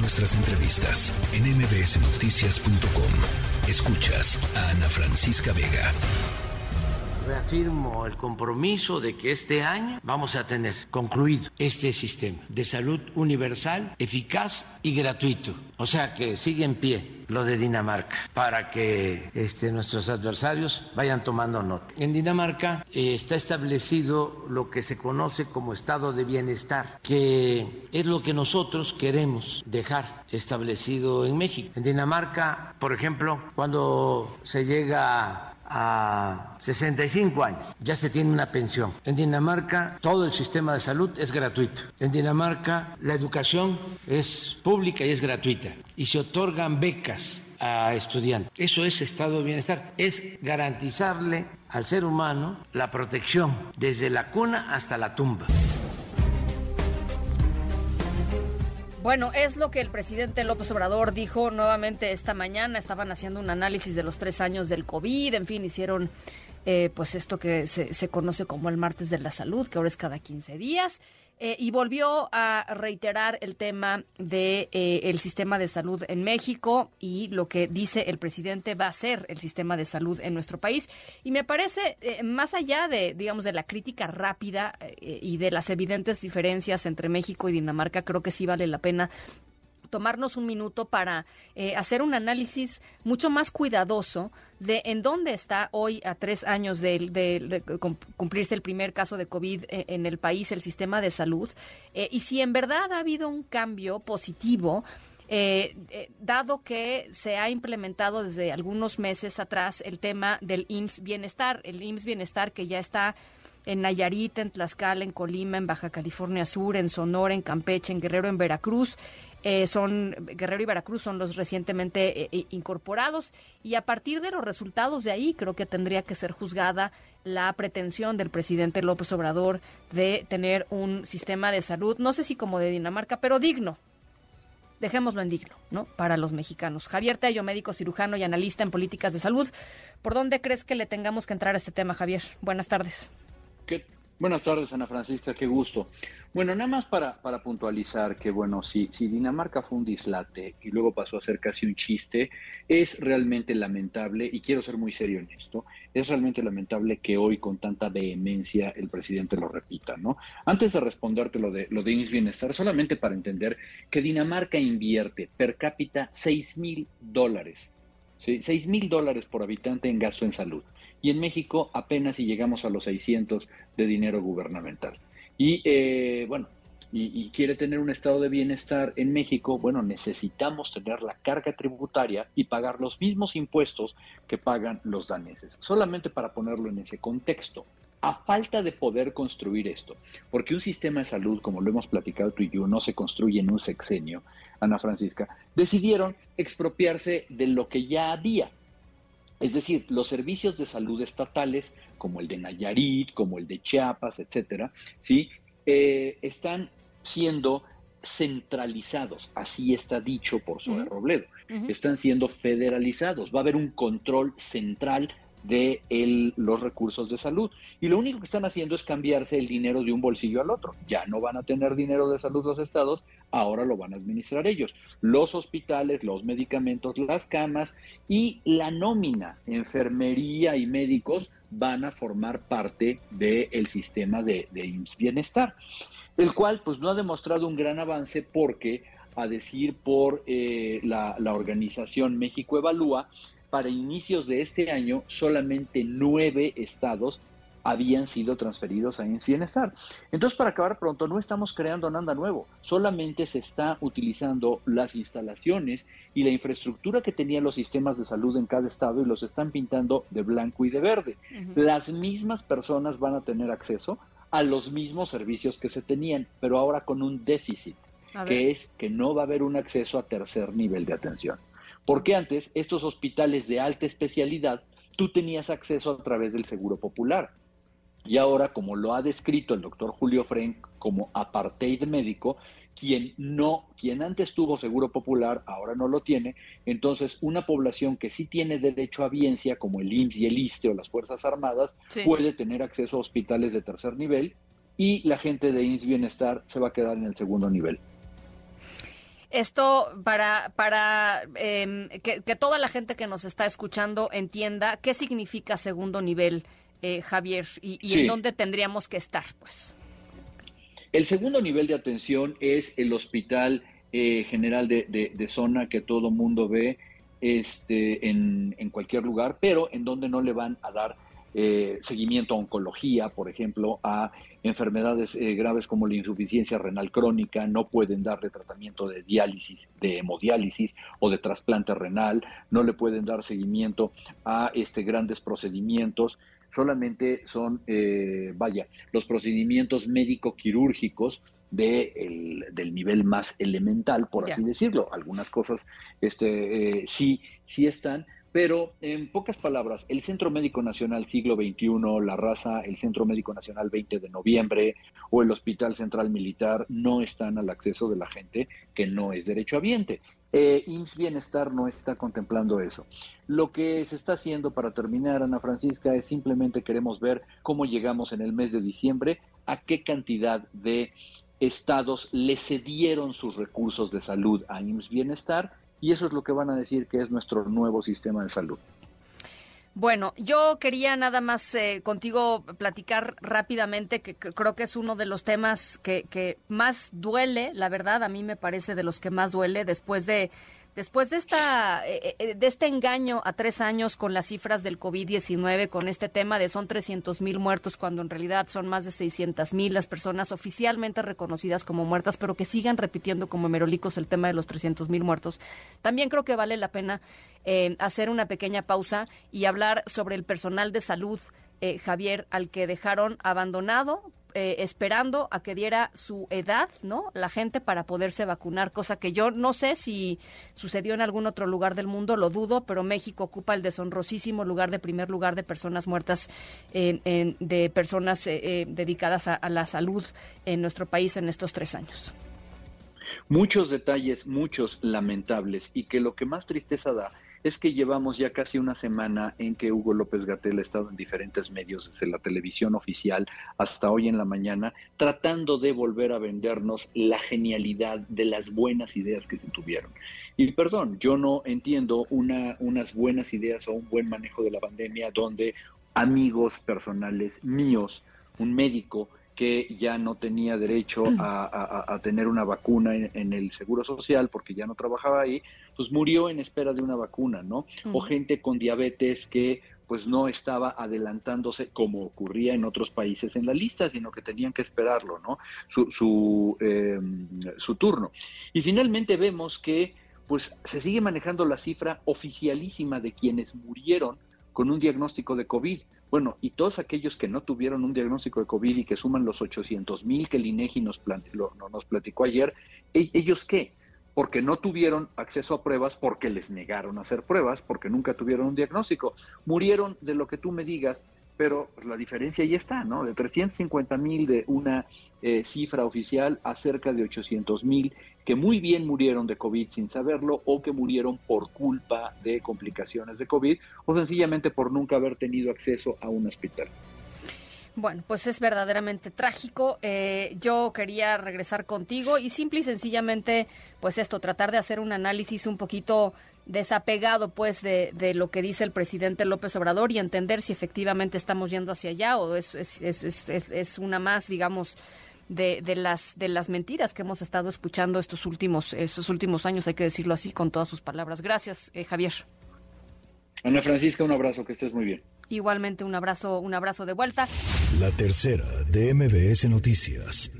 nuestras entrevistas en mbsnoticias.com. Escuchas a Ana Francisca Vega. Reafirmo el compromiso de que este año vamos a tener concluido este sistema de salud universal, eficaz y gratuito. O sea que sigue en pie lo de Dinamarca para que este, nuestros adversarios vayan tomando nota. En Dinamarca eh, está establecido lo que se conoce como estado de bienestar, que es lo que nosotros queremos dejar establecido en México. En Dinamarca, por ejemplo, cuando se llega a 65 años ya se tiene una pensión. En Dinamarca todo el sistema de salud es gratuito. En Dinamarca la educación es pública y es gratuita. Y se otorgan becas a estudiantes. Eso es estado de bienestar. Es garantizarle al ser humano la protección desde la cuna hasta la tumba. Bueno, es lo que el presidente López Obrador dijo nuevamente esta mañana. Estaban haciendo un análisis de los tres años del COVID. En fin, hicieron eh, pues esto que se, se, conoce como el martes de la salud, que ahora es cada 15 días. Eh, y volvió a reiterar el tema de eh, el sistema de salud en México y lo que dice el presidente va a ser el sistema de salud en nuestro país. Y me parece, más allá de, digamos, de la crítica rápida y de las evidentes diferencias entre México y Dinamarca, creo que sí vale la pena tomarnos un minuto para eh, hacer un análisis mucho más cuidadoso de en dónde está hoy, a tres años de, de, cumplirse el primer caso de COVID eh, en el país, el sistema de salud, eh, y si en verdad ha habido un cambio positivo. Eh, eh, dado que se ha implementado desde algunos meses atrás el tema del IMSS Bienestar, el IMSS Bienestar que ya está en Nayarit, en Tlaxcala, en Colima, en Baja California Sur, en Sonora, en Campeche, en Guerrero, en Veracruz, eh, son Guerrero y Veracruz son los recientemente eh, incorporados y a partir de los resultados de ahí creo que tendría que ser juzgada la pretensión del presidente López Obrador de tener un sistema de salud, no sé si como de Dinamarca, pero digno. Dejémoslo en digno, ¿no? Para los mexicanos. Javier Tello, médico cirujano y analista en políticas de salud. ¿Por dónde crees que le tengamos que entrar a este tema, Javier? Buenas tardes. ¿Qué? Buenas tardes, Ana Francisca, qué gusto. Bueno, nada más para, para puntualizar que, bueno, si, si, Dinamarca fue un dislate y luego pasó a ser casi un chiste, es realmente lamentable, y quiero ser muy serio en esto, es realmente lamentable que hoy con tanta vehemencia el presidente lo repita, ¿no? Antes de responderte lo de, lo de INS Bienestar, solamente para entender que Dinamarca invierte per cápita 6 mil dólares, ¿sí? 6 mil dólares por habitante en gasto en salud y en México apenas si llegamos a los 600 de dinero gubernamental. Y eh, bueno, y, y, quiere tener un estado de bienestar en México, bueno, necesitamos tener la carga tributaria y pagar los mismos impuestos que pagan los daneses. Solamente para ponerlo en ese contexto. A falta de poder construir esto, porque un sistema de salud, como lo hemos platicado tú y yo, no se construye en un sexenio, Ana Francisca, decidieron expropiarse de lo que ya había. Es decir, los servicios de salud estatales, como el de Nayarit, como el de Chiapas, etcétera, ¿sí? Eh, están siendo centralizados, así está dicho por Zoe uh -huh. Robledo, uh -huh. están siendo federalizados, va a haber un control central de los recursos de salud. Y lo único que están haciendo es cambiarse el dinero de un bolsillo al otro. Ya no van a tener dinero de salud los estados, ahora lo van a administrar ellos. Los hospitales, los medicamentos, las camas y la nómina, enfermería y médicos van a formar parte del de sistema de, IMSS Bienestar, el cual pues no ha demostrado un gran avance porque, a decir por eh, la organización México Evalúa, para inicios de este año solamente nueve estados habían sido transferidos a IMSS Bienestar. Entonces, para acabar pronto, no estamos creando nada nuevo, solamente se está utilizando las instalaciones y la infraestructura que tenían los sistemas de salud en cada estado y los están pintando de blanco y de verde. Uh -huh. Las mismas personas van a tener acceso a los mismos servicios que se tenían, pero ahora con un déficit, que es que no va a haber un acceso a tercer nivel de atención. Porque antes estos hospitales de alta especialidad tú tenías acceso a través del Seguro Popular. Y ahora, como lo ha descrito el doctor Julio Frenk como apartheid médico, quien no, quien antes tuvo seguro popular, ahora no lo tiene, entonces una población que sí tiene derecho a biencia, como el IMSS y el ISTE o las Fuerzas Armadas, sí. puede tener acceso a hospitales de tercer nivel y la gente de IMSS Bienestar se va a quedar en el segundo nivel. Esto para, para em, que, toda la gente que nos está escuchando entienda qué significa segundo nivel, eh, Javier, y, en dónde tendríamos que estar, pues. El segundo nivel de atención es el hospital eh, general de, de, zona que todo mundo ve este, en, en cualquier lugar, pero en donde no le van a dar eh, seguimiento a oncología, por ejemplo, a enfermedades eh, graves como la insuficiencia renal crónica, no pueden darle tratamiento de diálisis, de hemodiálisis o de trasplante renal, no le pueden dar seguimiento a este, grandes procedimientos, solamente son, eh, vaya, los procedimientos médico-quirúrgicos de del nivel más elemental, por así decirlo. Algunas cosas este, sí, sí están, pero en pocas palabras, el Centro Médico Nacional Siglo XXI, la raza, el Centro Médico Nacional 20 de noviembre o el Hospital Central Militar no están al acceso de la gente que no es derechohabiente. Eh, IMSS Bienestar no está contemplando eso. Lo que se está haciendo para terminar, Ana Francisca, es simplemente queremos ver cómo llegamos en el mes de diciembre, a qué cantidad de estados le cedieron sus recursos de salud a IMSS Bienestar y eso es lo que van a decir que es nuestro nuevo sistema de salud. Bueno, yo quería nada más eh, contigo platicar rápidamente, que, creo que es uno de los temas que, que más duele, la verdad, a mí me parece de los que más duele después de Después de, esta, eh, eh, de este engaño a tres años con las cifras del COVID-19, con este tema de son 300 mil muertos, cuando en realidad son más de 600 mil las personas oficialmente reconocidas como muertas, pero que sigan repitiendo como merolicos el tema de los 300 mil muertos, también creo que vale la pena eh, hacer una pequeña pausa y hablar sobre el personal de salud, Javier, al que dejaron abandonado eh, esperando a que diera su edad, ¿no? La gente para poderse vacunar, cosa que yo no sé si sucedió en algún otro lugar del mundo, lo dudo, pero México ocupa el deshonrosísimo lugar de primer lugar de personas muertas, de personas eh, eh, dedicadas a la salud en nuestro país en estos tres años. Muchos detalles, muchos lamentables, y que lo que más tristeza da es que llevamos ya casi una semana en que Hugo López Gatel ha estado en diferentes medios, desde la televisión oficial hasta hoy en la mañana, tratando de volver a vendernos la genialidad de las buenas ideas que se tuvieron. Y perdón, yo no entiendo una, unas buenas ideas o un buen manejo de la pandemia donde amigos personales míos, un médico, que ya no tenía derecho a, tener una vacuna en, el Seguro Social porque ya no trabajaba ahí, pues murió en espera de una vacuna, ¿no? O gente con diabetes que pues no estaba adelantándose como ocurría en otros países en la lista, sino que tenían que esperarlo, ¿no? Su, su, em, su turno. Y finalmente vemos que pues se sigue manejando la cifra oficialísima de quienes murieron con un diagnóstico de COVID. Bueno, y todos aquellos que no tuvieron un diagnóstico de COVID y que suman los 800 mil que el INEGI nos, nos platicó ayer, ¿e-, ¿ellos qué? Porque no tuvieron acceso a pruebas, porque les negaron hacer pruebas, porque nunca tuvieron un diagnóstico. Murieron de lo que tú me digas, pero la diferencia ahí está, ¿no? De 350 mil de una eh, cifra oficial a cerca de 800 mil que muy bien murieron de COVID sin saberlo o que murieron por culpa de complicaciones de COVID o sencillamente por nunca haber tenido acceso a un hospital. Bueno, pues es verdaderamente trágico. Eh, yo quería regresar contigo y simple y sencillamente, pues esto, tratar de hacer un análisis un poquito desapegado, pues, de, de lo que dice el presidente López Obrador y entender si efectivamente estamos yendo hacia allá o es, es, es, es una más, digamos, de, de, las, de las mentiras que hemos estado escuchando estos últimos, estos últimos años, hay que decirlo así, con todas sus palabras. Gracias, eh, Javier. Ana Francisca, un abrazo, que estés muy bien. Igualmente un abrazo, un abrazo de vuelta. La tercera de MBS Noticias.